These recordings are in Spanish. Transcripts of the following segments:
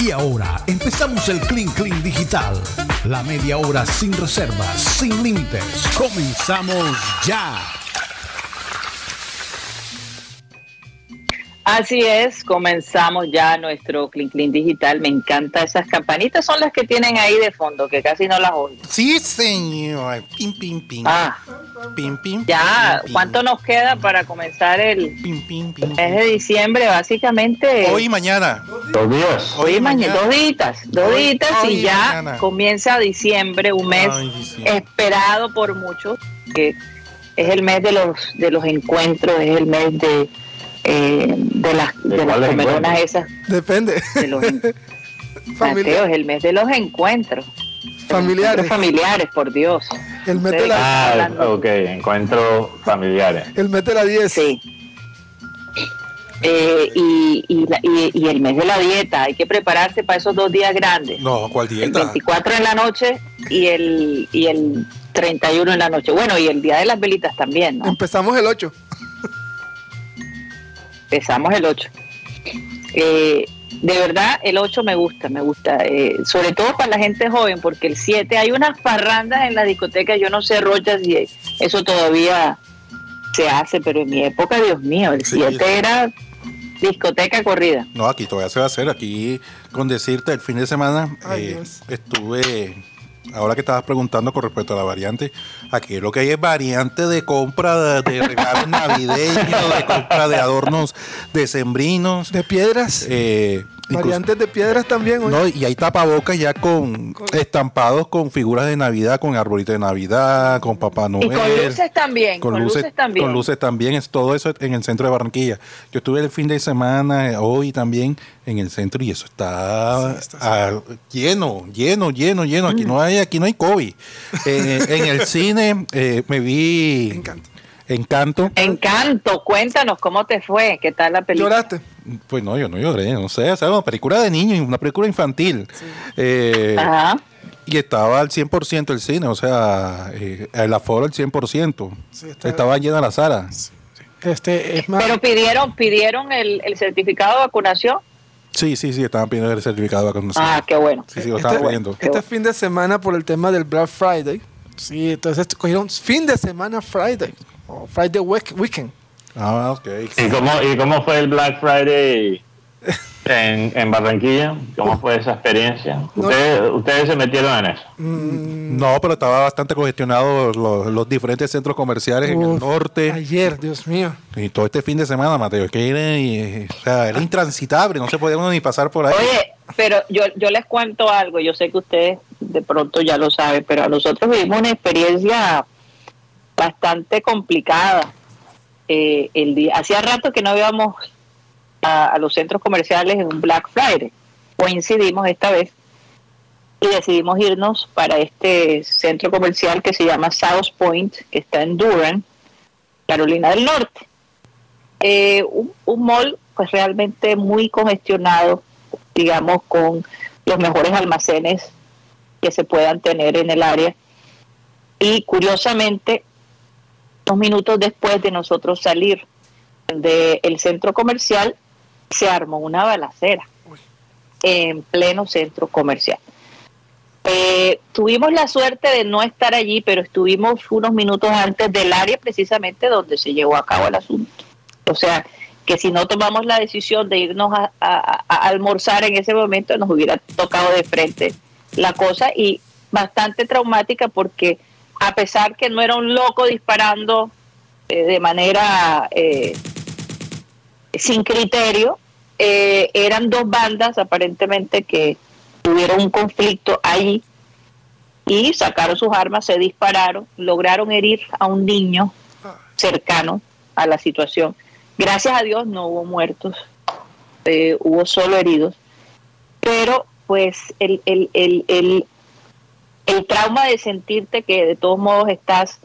Y ahora empezamos el Clean Clean Digital. La media hora sin reservas, sin límites. Comenzamos ya. Así es, comenzamos ya nuestro Clean Clean Digital. Me encanta esas campanitas, son las que tienen ahí de fondo, que casi no las oigo. Sí, señor. Pim, pim, pim. Ah, Pim, pim, ya, pim, pim. ¿cuánto nos queda para comenzar el Pim, pim, pim, mes de diciembre? Básicamente, Hoy y mañana. Dos días. hoy y mañana, dos días, dos días y ya mañana. comienza diciembre, un mes Ay, diciembre. esperado por muchos, que es el mes de los de los encuentros, es el mes de eh, de las ¿De de las encuentros? esas Depende. de los Mateo, es el mes de los encuentros. Los Familiares. encuentros familiares, por Dios. El de Ustedes- la, Ah, ok, encuentros familiares. el mes de la 10. Sí. Eh, y, y, la- y- y el mes de la dieta, hay que prepararse para esos dos días grandes. No, ¿cuál El dieta? 24 en la noche y el, y el 31 en la noche. Bueno, y el día de las velitas también, ¿no? Empezamos el 8. Empezamos el 8. Eh, de verdad, el 8 me gusta, me gusta. eh, sobre todo para la gente joven, porque el 7 hay unas parrandas en la discoteca. Yo no sé, Rocha, si eso todavía se hace, pero en mi época, Dios mío, el Sí, 7 sí. era discoteca corrida. No, aquí todavía se va a hacer. Aquí, con decirte, el fin de semana Ay, eh, estuve. Ahora que estabas preguntando con respecto a la variante, aquí lo que hay es variante de compra de, de regalos navideños, de compra de adornos decembrinos. De piedras. Eh, variantes de piedras también. oye. No, y hay tapabocas ya con estampados con figuras de Navidad, con arbolito de Navidad, con Papá Noel. Y con luces también, con, luces, también. Con luces también, es todo eso en el centro de Barranquilla. Yo estuve el fin de semana, eh, hoy también, en el centro y eso está, Sí, está lleno, lleno, lleno, lleno. Aquí no hay, aquí no hay COVID. Eh, en el cine eh, me vi Encanto. Encanto. Encanto, cuéntanos cómo te fue, qué tal la película. Lloraste. Pues no, yo no lloré, no sé, o sea, una película de niños, una película infantil. Eh, Ajá. Y estaba al 100% el cine, o sea, eh, el aforo al 100%. Sí, está- Estaba llena la sala. Este, es más. Pero pidieron, pidieron el, el certificado de vacunación. Sí, sí, sí, estaban pidiendo el certificado de vacunación. Ah, qué bueno. Sí, sí, lo estaban este, pidiendo. este fin de semana por el tema del Black Friday. Sí, entonces cogieron fin de semana Friday. O Friday week- Weekend. Ah, ok. ¿Y cómo, ¿Y cómo fue el Black Friday en, en Barranquilla? ¿Cómo fue esa experiencia? ¿Ustedes, ustedes se metieron en eso? No, pero estaba bastante congestionado los, los diferentes centros comerciales en el norte. Ayer, Dios mío. Y todo este fin de semana, Mateo, es que era, y- o sea, era intransitable, no se podía uno ni pasar por ahí. Oye, pero yo, yo les cuento algo, yo sé que ustedes de pronto ya lo saben, pero a nosotros vivimos una experiencia bastante complicada. Eh, el día, hacía rato que no íbamos a, los centros comerciales en un Black Friday. Coincidimos esta vez y decidimos irnos para este centro comercial que se llama South Point, que está en Durham, Carolina del Norte. Eh, un, un mall pues realmente muy congestionado, digamos, con los mejores almacenes que se puedan tener en el área. Y curiosamente, unos minutos después de nosotros salir del centro comercial, se armó una balacera en pleno centro comercial. Eh, tuvimos la suerte de no estar allí, pero estuvimos unos minutos antes del área precisamente donde se llevó a cabo el asunto. O sea, que si no tomamos la decisión de irnos a, a- a almorzar en ese momento, nos hubiera tocado de frente la cosa y bastante traumática porque a pesar que no era un loco disparando eh, de manera eh, sin criterio, eh, eran dos bandas aparentemente que tuvieron un conflicto allí y sacaron sus armas, se dispararon, lograron herir a un niño cercano a la situación. Gracias a Dios no hubo muertos, hubo solo heridos, pero pues el, el, el, el trauma de sentirte que de todos modos estás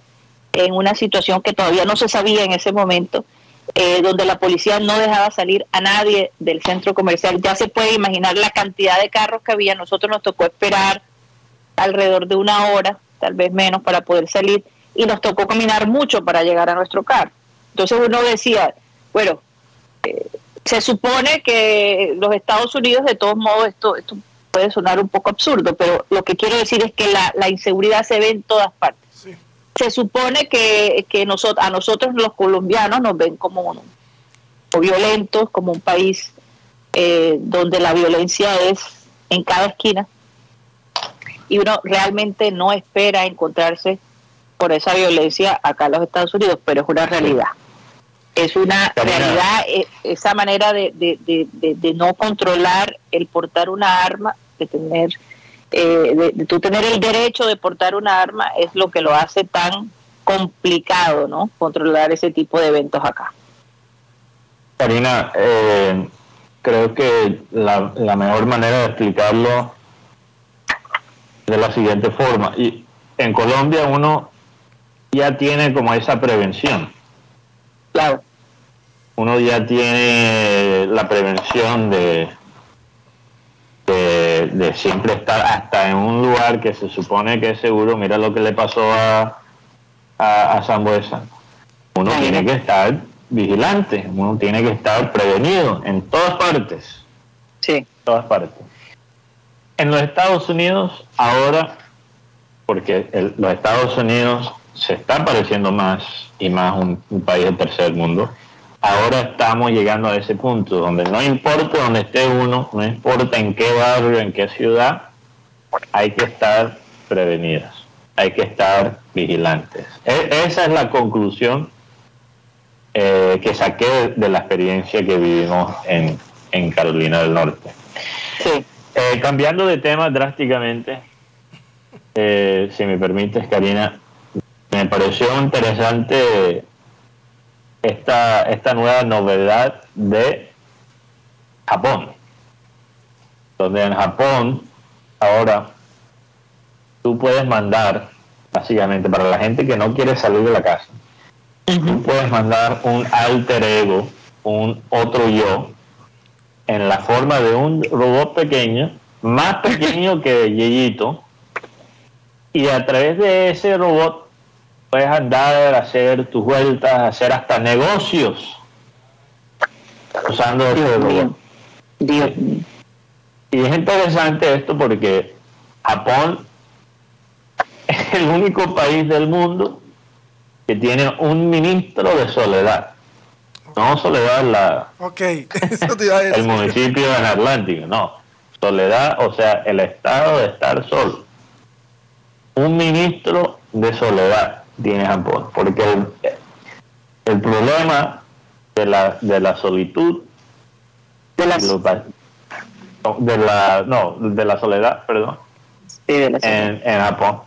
en una situación que todavía no se sabía en ese momento, eh, donde la policía no dejaba salir a nadie del centro comercial. Ya se puede imaginar la cantidad de carros que había. Nosotros nos tocó esperar alrededor de una hora, tal vez menos, para poder salir y nos tocó caminar mucho para llegar a nuestro carro. Entonces uno decía, bueno, eh, se supone que los Estados Unidos, de todos modos, esto, esto puede sonar un poco absurdo, pero lo que quiero decir es que la, la inseguridad se ve en todas partes. Se supone que, que nosotros, a nosotros los colombianos nos ven como, violentos, como un país eh, donde la violencia es en cada esquina y uno realmente no espera encontrarse por esa violencia acá en los Estados Unidos, pero es una realidad. Es una realidad eh, esa manera de, de, de, no controlar el portar una arma, de tener, eh, de, tú tener el derecho de portar una arma es lo que lo hace tan complicado, ¿no? Controlar ese tipo de eventos acá. Karina, eh, creo que la, la mejor manera de explicarlo de la siguiente forma. Y en Colombia uno ya tiene como esa prevención. Claro. Uno ya tiene la prevención de, de, siempre estar hasta en un lugar que se supone que es seguro. Mira lo que le pasó a, a, a Uno tiene que estar vigilante, uno tiene que estar prevenido en todas partes. Sí. En todas partes. En los Estados Unidos, ahora, porque los Estados Unidos se está pareciendo más y más un, un país del tercer mundo, ahora estamos llegando a ese punto donde no importa donde esté uno, no importa en qué barrio, en qué ciudad, hay que estar prevenidos, hay que estar vigilantes. E, esa es la conclusión eh, que saqué de la experiencia que vivimos en, en Carolina del Norte. Sí. Eh, cambiando de tema drásticamente, eh, si me permites, Karina, me pareció interesante esta, esta nueva novedad de Japón, donde en Japón ahora tú puedes mandar, básicamente, para la gente que no quiere salir de la casa, tú puedes mandar un alter ego, un otro yo, en la forma de un robot pequeño, más pequeño que Yeyito, y a través de ese robot puedes andar, hacer tus vueltas, hacer hasta negocios usando ese robot. Y es interesante esto porque Japón es el único país del mundo que tiene un ministro de soledad. No Soledad la el municipio en Atlántico, no. Soledad, o sea, el estado de estar solo. Un ministro de soledad tiene Japón, porque el, problema de la, de la solitud de la, de la no de la soledad perdón En, en, Japón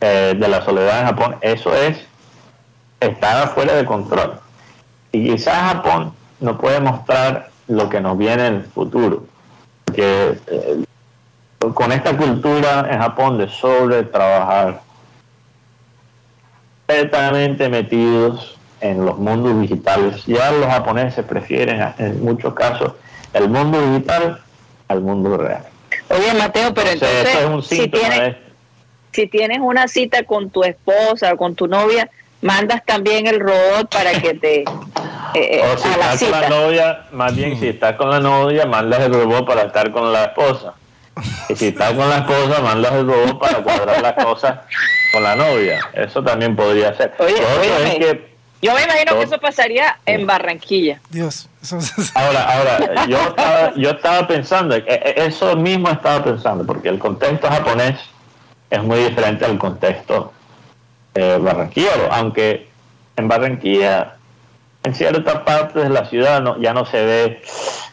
eh, de la soledad en Japón eso es está fuera de control. Y quizás Japón no puede mostrar lo que nos viene en el futuro. Que eh, con esta cultura en Japón de sobre trabajar, completamente metidos en los mundos digitales, ya los japoneses prefieren en muchos casos el mundo digital al mundo real. Oye, Mateo, pero entonces, si, tienes, si tienes una cita con tu esposa o con tu novia, mandas también el robot para que te... Eh, o si estás con la novia, más bien si estás con la novia, mandas el robot para estar con la esposa. Y si estás con la esposa, mandas el robot para cuadrar las cosas con la novia. Eso también podría ser. Oye, yo me imagino que eso pasaría en Barranquilla. Dios. Ahora, ahora, yo estaba, yo estaba pensando, eh, eh, eso mismo estaba pensando, porque el contexto japonés es muy diferente al contexto eh, barranquillero, aunque en Barranquilla, en cierta parte de la ciudad, no, ya no se ve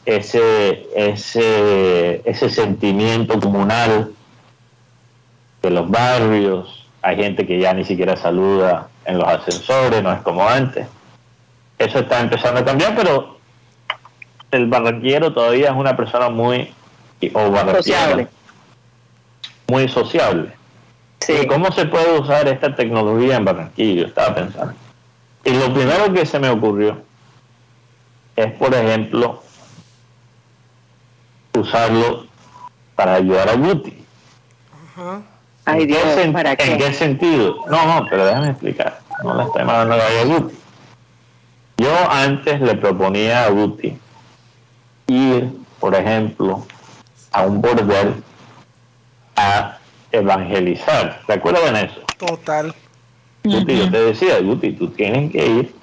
ese, ese, ese sentimiento comunal de los barrios. Hay gente que ya ni siquiera saluda en los ascensores, no es como antes. Eso está empezando a cambiar, pero el barranquillero todavía es una persona muy o sociable. muy sociable. ¿Cómo se puede usar esta tecnología en Barranquilla? Estaba pensando. Y lo primero que se me ocurrió es, por ejemplo, usarlo para ayudar a Guti. Ay, Dios, ¿En, qué? sentido? No, no, pero déjame explicar. No le estoy mandando a Guti. Yo yo antes le proponía a Guti ir, por ejemplo, a un bordel a evangelizar. ¿Te acuerdas de eso? Total. Guti, yo te decía, Guti, tú tienes que ir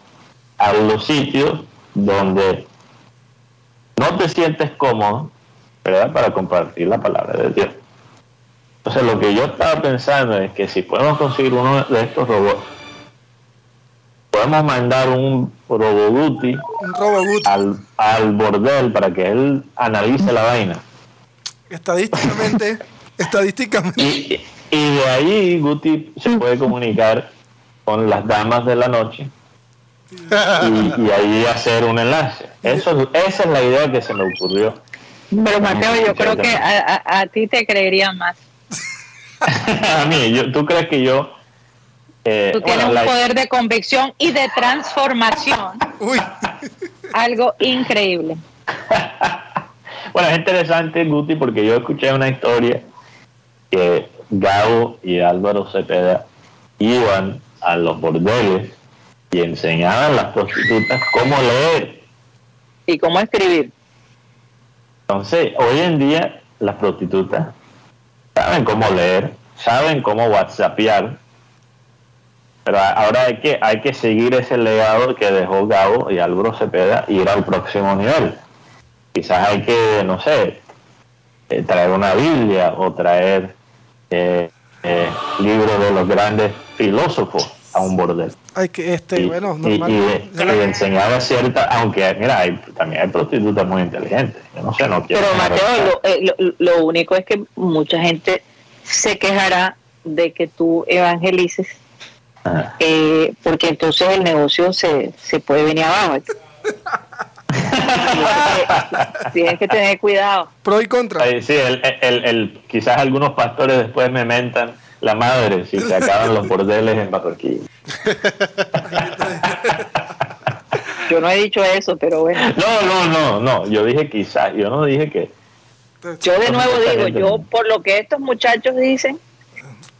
a los sitios donde no te sientes cómodo, ¿verdad? Para compartir la palabra de Dios. Entonces, lo que yo estaba pensando es que si podemos conseguir uno de estos robots, podemos mandar un roboguti Un robot al, al bordel para que él analice la vaina. estadísticamente, estadísticamente. Y, y de ahí Guti se puede comunicar con las damas de la noche y, y ahí hacer un enlace. Eso, esa es la idea que se me ocurrió. Pero Mateo, yo creo que a, a- a ti te creerían más. a mí, yo- ¿tú crees que yo... eh, Tú tienes bueno, un la- poder de convicción y de transformación, Uy, algo increíble. Bueno, es interesante, Guti, porque yo escuché una historia que Gabo y Álvaro Cepeda iban a los bordeles y enseñaban a las prostitutas cómo leer. ¿Y cómo escribir? Entonces, hoy en día las prostitutas saben cómo leer, saben cómo whatsappear, pero ahora hay que, hay que seguir ese legado que dejó Gabo y Álvaro Cepeda y ir al próximo nivel. Quizás hay que, no sé, eh, traer una Biblia o traer eh, eh, libros de los grandes filósofos a un bordel. que, este, Y, bueno, y- normal. y- Ya y la- enseñaba cierta, aunque mira, hay, también hay prostitutas muy inteligentes. Yo no sé, no quiero. Pero Mateo, lo, eh, lo- lo único es que mucha gente se quejará de que tú evangelices, Ajá. eh, porque entonces el negocio se, se puede venir abajo. Tienes que tener cuidado. Pro y contra. Sí, el, el- el- quizás algunos pastores después me mentan la madre si se acaban los bordeles en Barranquilla. Yo no he dicho eso, pero bueno. No, no, no, no. Yo dije quizás, yo no dije que. Yo de nuevo digo, gente yo por lo que estos muchachos dicen,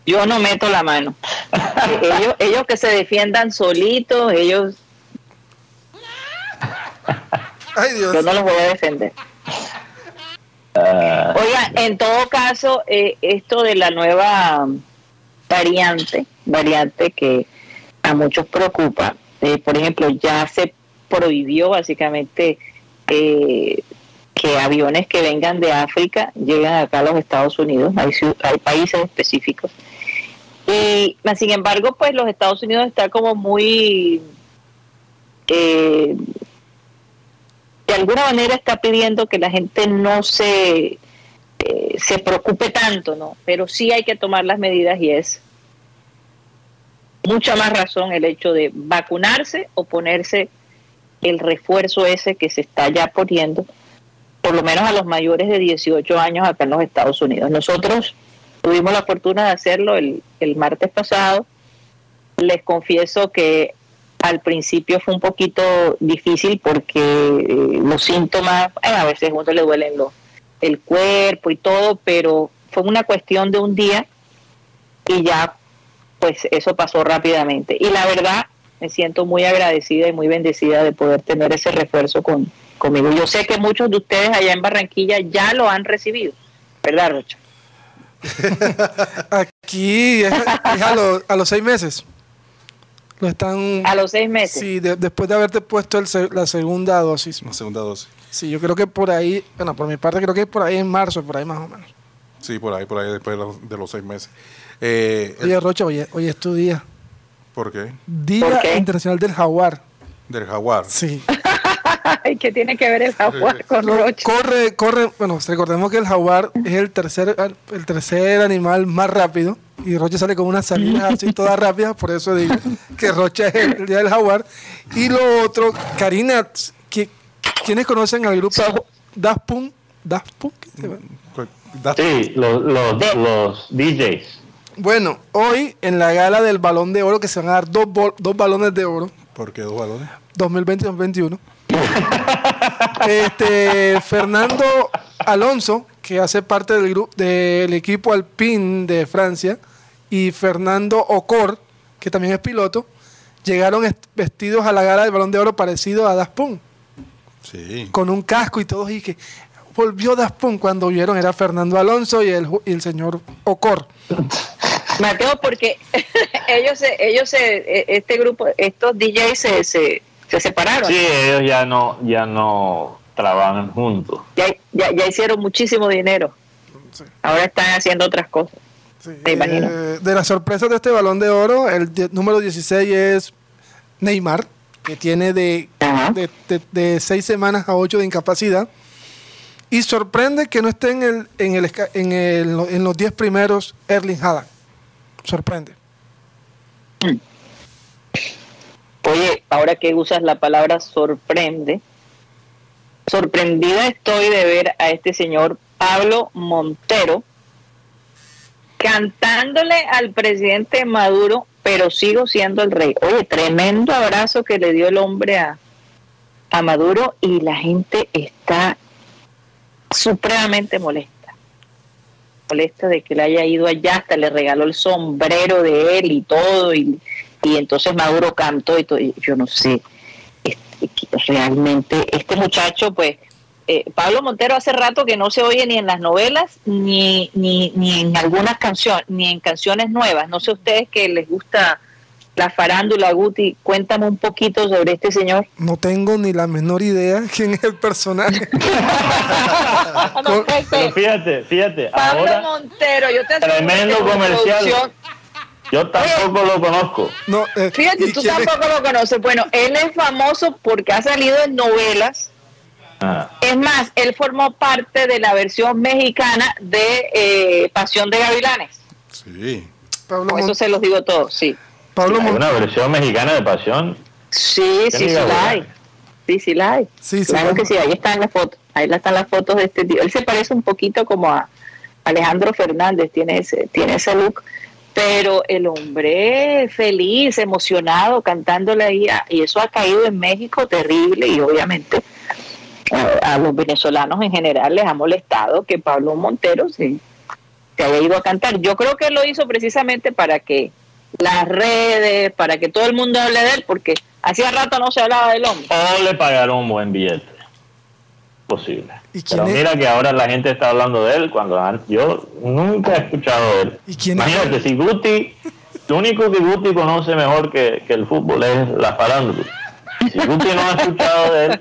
yo no meto la mano. Ellos, ellos que se defiendan solitos, ellos, Ay, Dios. yo no los voy a defender. Ah, Oiga, en todo caso, eh, esto de la nueva variante, variante que a muchos preocupa, eh, por ejemplo, ya se prohibió básicamente eh, que aviones que vengan de África lleguen acá a los Estados Unidos, hay, hay países específicos. Y sin embargo, pues los Estados Unidos está como muy, eh, de alguna manera está pidiendo que la gente no se eh, se preocupe tanto, ¿no? Pero sí hay que tomar las medidas y es mucha más razón el hecho de vacunarse o ponerse el refuerzo ese que se está ya poniendo, por lo menos a los mayores de 18 años acá en los Estados Unidos. Nosotros tuvimos la fortuna de hacerlo el, el martes pasado. Les confieso que al principio fue un poquito difícil porque eh, los síntomas, eh, a veces a uno le duelen los, el cuerpo y todo, pero fue una cuestión de un día y ya pues eso pasó rápidamente. Y la verdad, me siento muy agradecida y muy bendecida de poder tener ese refuerzo con, conmigo. Yo sé que muchos de ustedes allá en Barranquilla ya lo han recibido, ¿verdad, Rocha? Aquí a, los- a los seis meses. Lo están. A los seis meses. Sí, de- después de haberte puesto el la segunda dosis. Una segunda dosis. Sí, yo creo que por ahí, bueno, por mi parte creo que es por ahí en marzo, por ahí más o menos. Sí, por ahí, por ahí, después de los, de los seis meses. Eh, Oye, Rocha, oye, hoy es tu día. ¿Por qué? Día ¿Por qué? Internacional del Jaguar. Del jaguar. Sí. Ay, ¿qué tiene que ver el jaguar con Rocha? corre, corre, bueno, recordemos que el jaguar es el tercer, el tercer animal más rápido y Rocha sale con unas salidas así todas rápidas, por eso digo que Rocha es el, el día del jaguar. Y lo otro, Karina, ¿qui- ¿quiénes conocen al grupo Daft Punk? Daft Punk? sí, los, los, los DJs. Bueno, hoy en la gala del balón de oro, que se van a dar dos, bol- dos balones de oro, ¿Por qué dos balones? 2020-2021. Este, Fernando Alonso, que hace parte del grupo del equipo Alpine de Francia, y Fernando Ocor, que también es piloto, llegaron est- vestidos a la gala del Balón de Oro parecido a Das Punk, Sí. con un casco y todos y que volvió Das Punk cuando vieron era Fernando Alonso y el, y el señor Ocor. Mateo, porque ellos, se- ellos, se- este grupo, estos DJs se, se, se separaron. Sí, ellos ya no, ya no trabajan juntos. Ya, ya, ya hicieron muchísimo dinero. Sí. Ahora están haciendo otras cosas. Sí, Me imagino. eh, de las sorpresas de este balón de oro, el número 16 es Neymar, que tiene de, de, de- de seis semanas a ocho de incapacidad. Y sorprende que no esté en, el, en, el, en, el- en los 10 primeros Erling Haaland. Sorprende. Oye, ahora que usas la palabra sorprende, sorprendida estoy de ver a este señor Pablo Montero cantándole al presidente Maduro, pero sigo siendo el rey. Oye, tremendo abrazo que le dio el hombre a, a Maduro y la gente está supremamente molesta. Molesta de que le haya ido allá, hasta le regaló el sombrero de él y todo, y, y entonces Maduro cantó y todo. y yo no sé, este, realmente este muchacho, pues, eh, Pablo Montero hace rato que no se oye ni en las novelas, ni, ni, ni en algunas canciones, ni en canciones nuevas. No sé ustedes que les gusta la farándula, Guti, cuéntame un poquito sobre este señor. No tengo ni la menor idea quién es el personaje. No Pero fíjate, fíjate, Pablo ahora Montero, yo te aseguro Tremendo comercial. Yo tampoco lo conozco. No, eh, Fíjate, ¿y tú es? tampoco lo conoces. Bueno, él es famoso porque ha salido en novelas. Ah, Es más, él formó parte de la versión mexicana de eh, Pasión de Gavilanes. Sí. Pablo, Con eso se los digo todo, sí. Pablo hay una versión mexicana de Pasión. Sí, sí, sí la hay. Sí, sí la hay. Sí, claro que sí, ahí están las fotos. Ahí están las fotos de este tío. Él se parece un poquito como a Alejandro Fernández, tiene ese, tiene ese look. Pero el hombre feliz, emocionado, cantándole ahí, a- y eso ha caído en México terrible y obviamente a, a los venezolanos en general les ha molestado que Pablo Montero se, se haya ido a cantar. Yo creo que él lo hizo precisamente para que las redes, para que todo el mundo hable de él, porque hacía rato no se hablaba del hombre. O le pagaron un buen billete. Posible. ¿Y quién Pero es? mira que ahora la gente está hablando de él cuando an- yo nunca he escuchado de él. ¿Y quién es Imagínate, él? si Guti, lo único que Guti conoce mejor que, que el fútbol es la farándula. Si Guti no ha escuchado de él,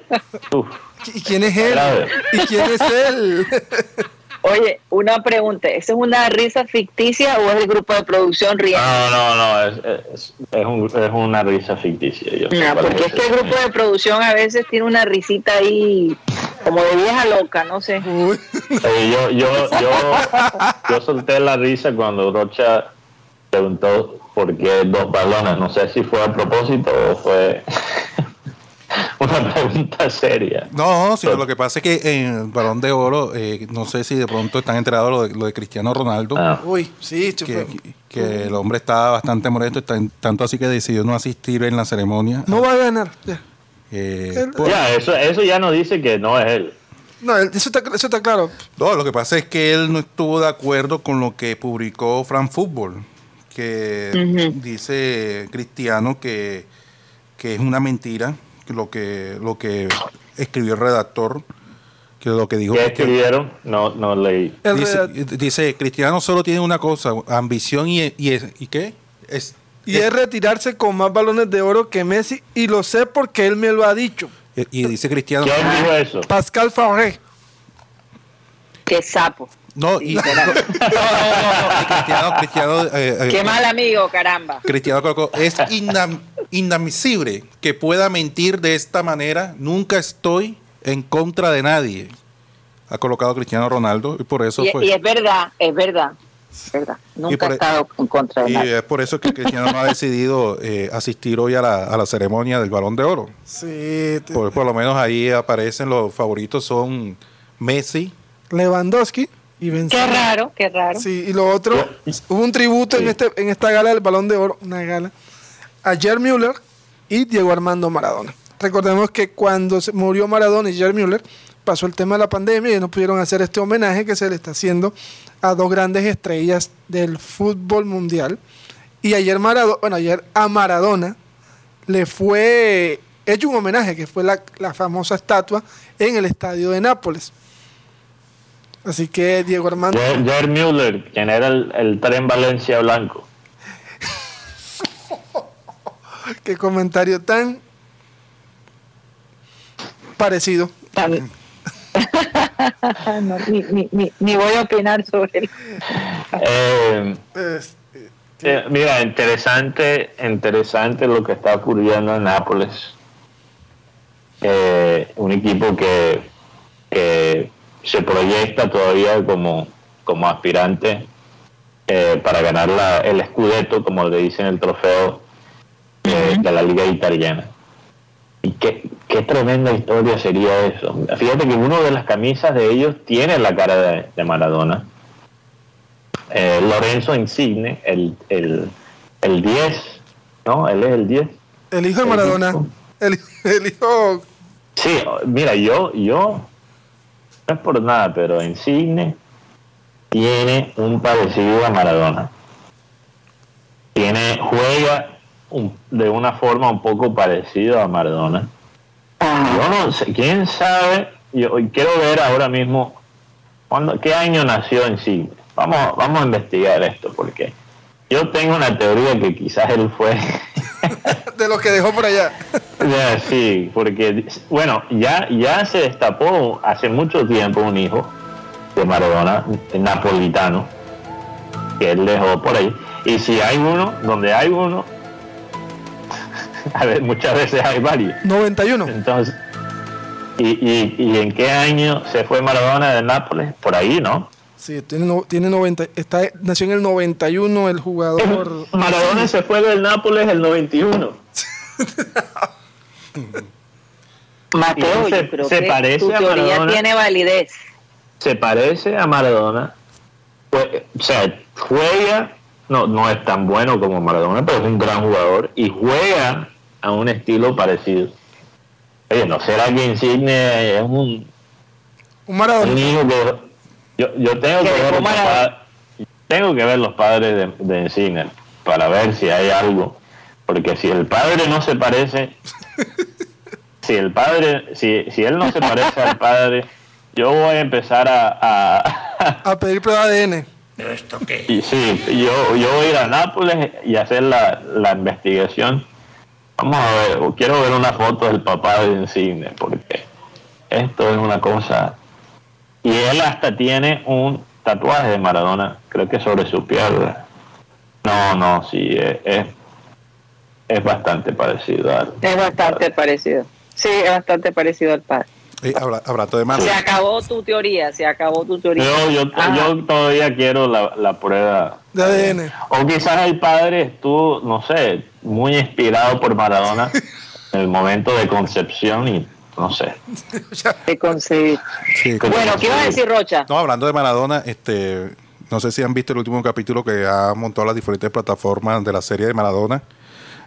uf, ¿Y quién es él? Grave. ¿Y quién es él? Oye, una pregunta, ¿esa es una risa ficticia o es el grupo de producción riendo? no, no, no, es, es, es un- es una risa ficticia. Yo No, porque es que el grupo de producción a veces tiene una risita ahí como de vieja loca, no sé. Oye, yo, yo, yo, yo solté la risa cuando Rocha preguntó por qué dos balones. No sé si fue a propósito o fue una pregunta seria. No, sí, lo que pasa es que en el Balón de Oro, eh, no sé si de pronto están enterados lo de, lo de Cristiano Ronaldo, Ah, uy, sí, que, que el hombre estaba bastante molesto, tan- tanto así que decidió no asistir en la ceremonia. No va a ganar. ya. Eh, por- ya, eso, eso ya nos dice que no es él. No, eso está, eso está claro. No, lo que pasa es que él no estuvo de acuerdo con lo que publicó Fran Fútbol, que Ujú. dice Cristiano que, que es una mentira lo que lo que escribió el redactor, que lo que dijo ¿Qué fue que- escribieron? No, no leí. El dice, dice, Cristiano solo tiene una cosa, ambición y, y, es- ¿y qué? Es, y es retirarse con más balones de oro que Messi y lo sé porque él me lo ha dicho. y dice Cristiano ¿Quién dijo eso? Pascal Fauré. Qué sapo. no y no, no, no, Cristiano Cristiano eh, eh, Qué mal amigo, caramba. Cristiano colocó, es inam- inadmisible que pueda mentir de esta manera. Nunca estoy en contra de nadie. Ha colocado Cristiano Ronaldo y por eso Y, fue. y es verdad, es verdad. Es verdad. Nunca por he e- estado en contra de Y nadie. es por eso que Cristiano no ha decidido eh, asistir hoy a la, a la ceremonia del Balón de Oro. Sí, te- Por, por lo menos ahí aparecen los favoritos son Messi. Lewandowski y Qué Benzema. raro, qué raro. Sí, y lo otro, hubo un tributo en este en esta gala del Balón de Oro, una gala, a Gerd Müller y Diego Armando Maradona. Recordemos que cuando se murió Maradona y Gerd Müller, pasó el tema de la pandemia y no pudieron hacer este homenaje que se le está haciendo a dos grandes estrellas del fútbol mundial. Y ayer bueno, ayer a Maradona le fue hecho un homenaje, que fue la, la famosa estatua en el estadio de Nápoles. Así que Diego Armando, Jair Jair Müller, quien era el, el tren Valencia Blanco. qué comentario tan parecido. Tan- No, ni, ni, ni, ni voy a opinar sobre él. Eh, eh, mira, interesante, interesante lo que está ocurriendo en Nápoles. Eh, un equipo que, que se proyecta todavía como, como aspirante eh, para ganar la- el Scudetto, como le dicen el trofeo eh, de la Liga Italiana. Y qué, qué tremenda historia sería eso. Fíjate que uno de las camisas de ellos tiene la cara de, de Maradona. Eh, Lorenzo Insigne, el, el, el 10, ¿no? Él es el 10. el hijo de El Maradona. hijo. El, el hijo. Sí, mira, yo, yo, no es por nada, pero Insigne tiene un parecido a Maradona. Tiene, juega un- de una forma un poco parecida a Maradona. Yo no sé, quién sabe, yo quiero ver ahora mismo cuándo, qué año nació Insigne. Vamos, vamos a investigar esto, porque yo tengo una teoría que quizás él fue De los que dejó por allá. Sí, porque, bueno, ya, ya se destapó hace mucho tiempo un hijo de Maradona, napolitano, que él dejó por ahí. Y si hay uno, donde hay uno, a ver, muchas veces hay varios. 91. Entonces, ¿y, y, y en qué año se fue Maradona de Nápoles? Por ahí, ¿no? Sí, tiene, no- tiene 90. Está, nació en el 91 el jugador. Maradona se fue del Nápoles el 91. Mateo, Y se- yo creo se que parece tu a teoría Maradona. tiene validez. se parece a Maradona. O sea, juega, no, no es tan bueno como Maradona, pero es un gran jugador y juega a un estilo parecido. Oye, ¿no será que Insigne es un, Un un hijo que yo, yo tengo que ver los Maradona. pa- tengo que ver los padres de, de Insigne para ver si hay algo, porque si el padre no se parece, si el padre, si, si él no se parece al padre, yo voy a empezar a, a- A pedir prueba de ADN. y sí, yo, yo voy a ir a Nápoles y hacer la, la investigación. Vamos a ver, quiero ver una foto del papá de Insigne, porque esto es una cosa. Y él hasta tiene un tatuaje de Maradona, creo que sobre su pierna. No, no, sí, es, es, es bastante parecido al. Es bastante parecido. Sí, es bastante parecido al padre. Eh, habla- hablando de Maradona. Se acabó tu teoría, se acabó tu teoría. Yo, yo, yo todavía quiero la, la prueba. De ADN. O quizás el padre estuvo, no sé, muy inspirado por Maradona en el momento de concepción y no sé. de conseguir. Sí, Bueno, ¿qué iba a decir Rocha? No, hablando de Maradona, este, no sé si han visto el último capítulo que ha montado las diferentes plataformas de la serie de Maradona.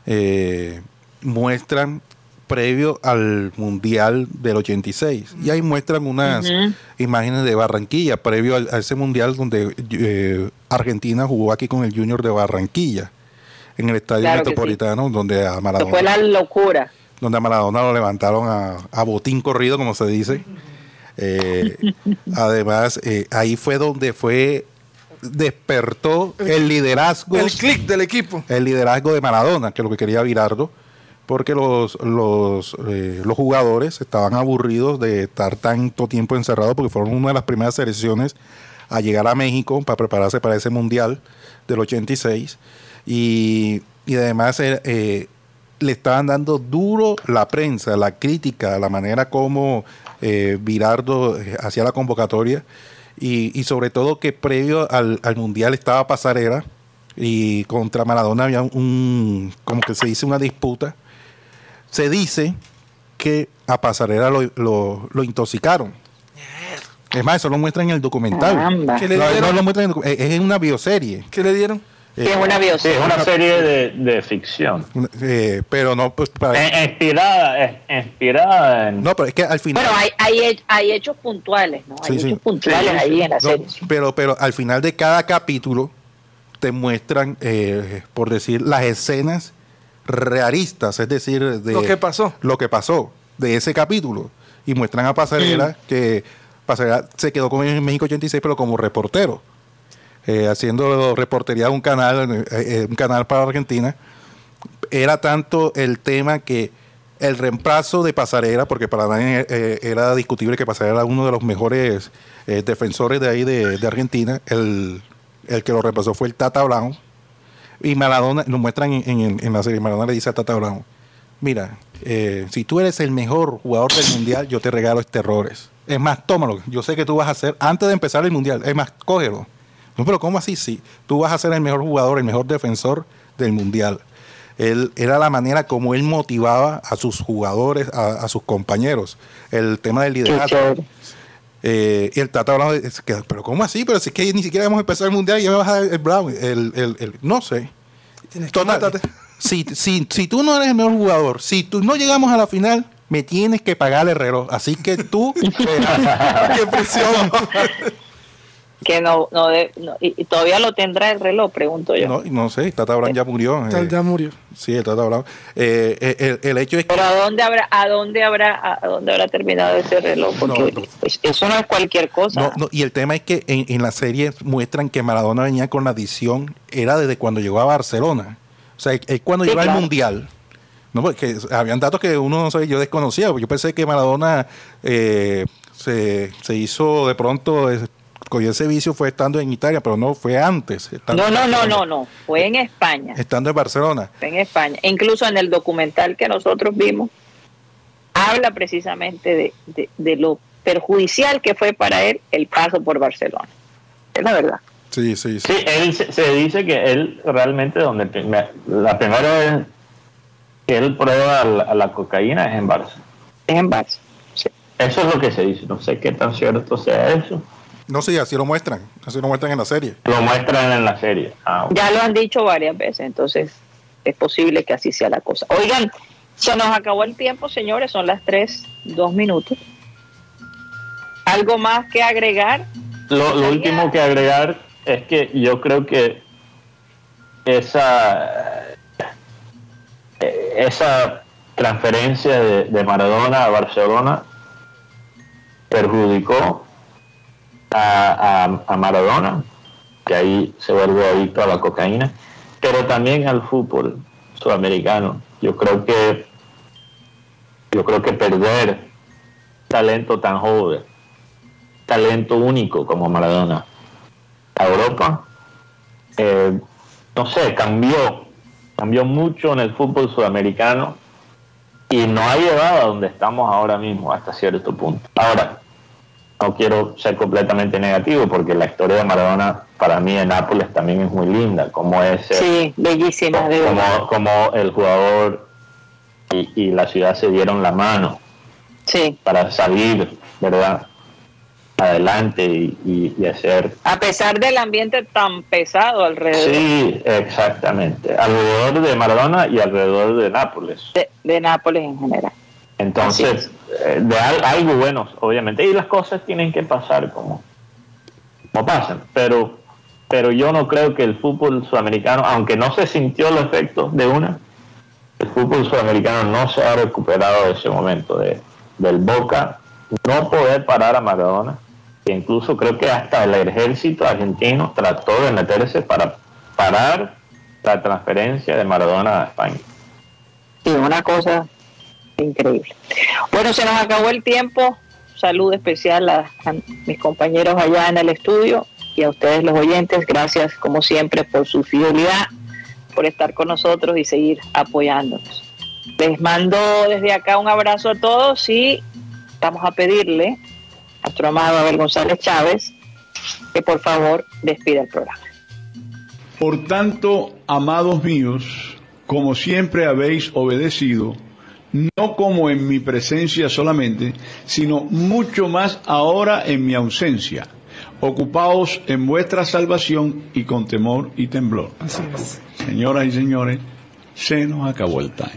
Eh, muestran previo al Mundial del 86. Y ahí muestran unas imágenes de Barranquilla, previo al- a ese Mundial donde eh, Argentina jugó aquí con el Junior de Barranquilla, en el Estadio Claro que sí. Metropolitano, donde a Maradona fue la locura. donde a Maradona lo levantaron a, a botín corrido, como se dice. Eh, además, eh, ahí fue donde fue despertó el liderazgo, El click del equipo. el liderazgo de Maradona, que es lo que quería Virardo, porque los, los, eh, los jugadores estaban aburridos de estar tanto tiempo encerrados, porque fueron una de las primeras selecciones a llegar a México para prepararse para ese mundial del 86. Y, y además eh, eh, le estaban dando duro la prensa, la crítica, la manera como eh, Virardo eh, hacía la convocatoria. Y, y sobre todo que previo al, al mundial estaba Pasarela y contra Maradona había un, como que se dice, una disputa. Se dice que a Pasarela lo, lo- lo intoxicaron. Es más, eso lo muestra en el documental. ¿Qué le No, no dieron? lo muestra en el docu- es es una bioserie. ¿Qué le dieron? Es una Sí, bioserie. es una serie de, de ficción. Eh, pero no, pues, para- Eh, Inspirada, eh, inspirada en... no, pero es que al final. Bueno, hay, hay, hay hechos puntuales, ¿no? Hay Sí, sí. hechos puntuales Sí, sí. ahí en la No, serie. pero, pero al final de cada capítulo te muestran, eh, por decir, las escenas realistas, es decir, de Lo que pasó. lo que pasó de ese capítulo. Y muestran a Pasarela que Pasarela se quedó con ellos en México 86, pero como reportero, eh, haciendo reportería de un canal, eh, eh, un canal para Argentina. Era tanto el tema que el reemplazo de Pasarela, porque para nadie era discutible que Pasarela era uno de los mejores defensores de ahí de, Argentina, el, que lo reemplazó fue el Tata Brown. Y Maradona, lo muestran en, la serie, Maradona le dice a Tata Brown, mira, si tú eres el mejor jugador del mundial, yo te regalo este errores. Es más, tómalo, yo sé que tú vas a ser, antes de empezar el mundial, es más, cógelo. No, pero ¿cómo así? Sí, tú vas a ser el mejor jugador, el mejor defensor del mundial. Él, era la manera como él motivaba a sus jugadores, a, a sus compañeros. El tema del liderazgo. Eh, y el Tata hablaba de, es que, pero ¿cómo así? Pero si es que ni siquiera hemos empezado el mundial y ya me vas a dar el Brown. El, el, el- no sé. Tienes que Total, si, si, si tú no eres el mejor jugador, si tú no llegamos a la final, me tienes que pagar el reloj. Así que tú, Qué presión. Que no, no, de- no- y, y todavía lo tendrá el reloj, pregunto yo. no, no sé, Tata Brown ya murió. Ya, eh, ya murió. sí, el Tata Brown. Eh, eh, el, el hecho es que Pero a dónde habrá, a dónde habrá, a dónde habrá terminado ese reloj, porque No, no. pues, eso no es cualquier cosa. No, no, y el tema es que en, en la serie muestran que Maradona venía con la adicción, era desde cuando llegó a Barcelona. O sea, es cuando Sí, llegó claro. al Mundial. No, porque habían datos que uno no sabía, yo desconocía. Yo pensé que Maradona eh, se, se hizo de pronto, eh, cogió ese vicio, fue estando en Italia, pero no, fue antes. no, no, no, no, no, fue en España, Estando en Barcelona. fue en España. E incluso en el documental que nosotros vimos, habla precisamente de, de, de lo perjudicial que fue para él el paso por Barcelona. Es la verdad. Sí, sí, sí. Sí, él se, se dice que él realmente, donde la primera vez que él prueba la, la cocaína es en Barça. Es en Barça. Sí. Eso es lo que se dice. No sé qué tan cierto sea eso. No, sí, así lo muestran. Así lo muestran en la serie. Lo muestran en la serie. Ah. Ya lo han dicho varias veces, entonces es posible que así sea la cosa. Oigan, se nos acabó el tiempo, señores, son las 3, 2 minutos. ¿Algo más que agregar? Lo, lo último que agregar es que yo creo que esa eh, esa transferencia de, de Maradona a Barcelona perjudicó a, a- Maradona, que ahí se vuelve adicto a la cocaína, pero también al fútbol sudamericano. Yo creo que yo creo que perder talento tan joven talento único como Maradona a Europa, eh, no sé, cambió, cambió mucho en el fútbol sudamericano y nos ha llevado a donde estamos ahora mismo hasta cierto punto. Ahora, no quiero ser completamente negativo porque la historia de Maradona para mí en Nápoles también es muy linda, como es Sí, bellísima, de como, como el jugador y, y la ciudad se dieron la mano Sí, para salir, ¿verdad? Adelante y, y- y hacer... a pesar del ambiente tan pesado alrededor Sí, exactamente. Alrededor de Maradona y alrededor de Nápoles. de, de Nápoles en general. Entonces, eh, de al- algo bueno, obviamente. Y las cosas tienen que pasar como, como pasan. Pero, pero yo no creo que el fútbol sudamericano, aunque no se sintió los efectos de una, el fútbol sudamericano no se ha recuperado de ese momento de, del Boca no poder parar a Maradona. Que incluso creo que hasta el ejército argentino trató de meterse para parar la transferencia de Maradona a España. Sí, una cosa increíble. Bueno, se nos acabó el tiempo. Salud especial a, mis compañeros allá en el estudio y a ustedes los oyentes. Gracias, como siempre, por su fidelidad, por estar con nosotros y seguir apoyándonos. Les mando desde acá un abrazo a todos y vamos a pedirle a nuestro amado Abel González Chávez que por favor despida el programa. Por tanto, amados míos, como siempre habéis obedecido, no como en mi presencia solamente, sino mucho más ahora en mi ausencia. Ocupaos en vuestra salvación y con temor y temblor. Así es. Señoras y señores, se nos acabó el time.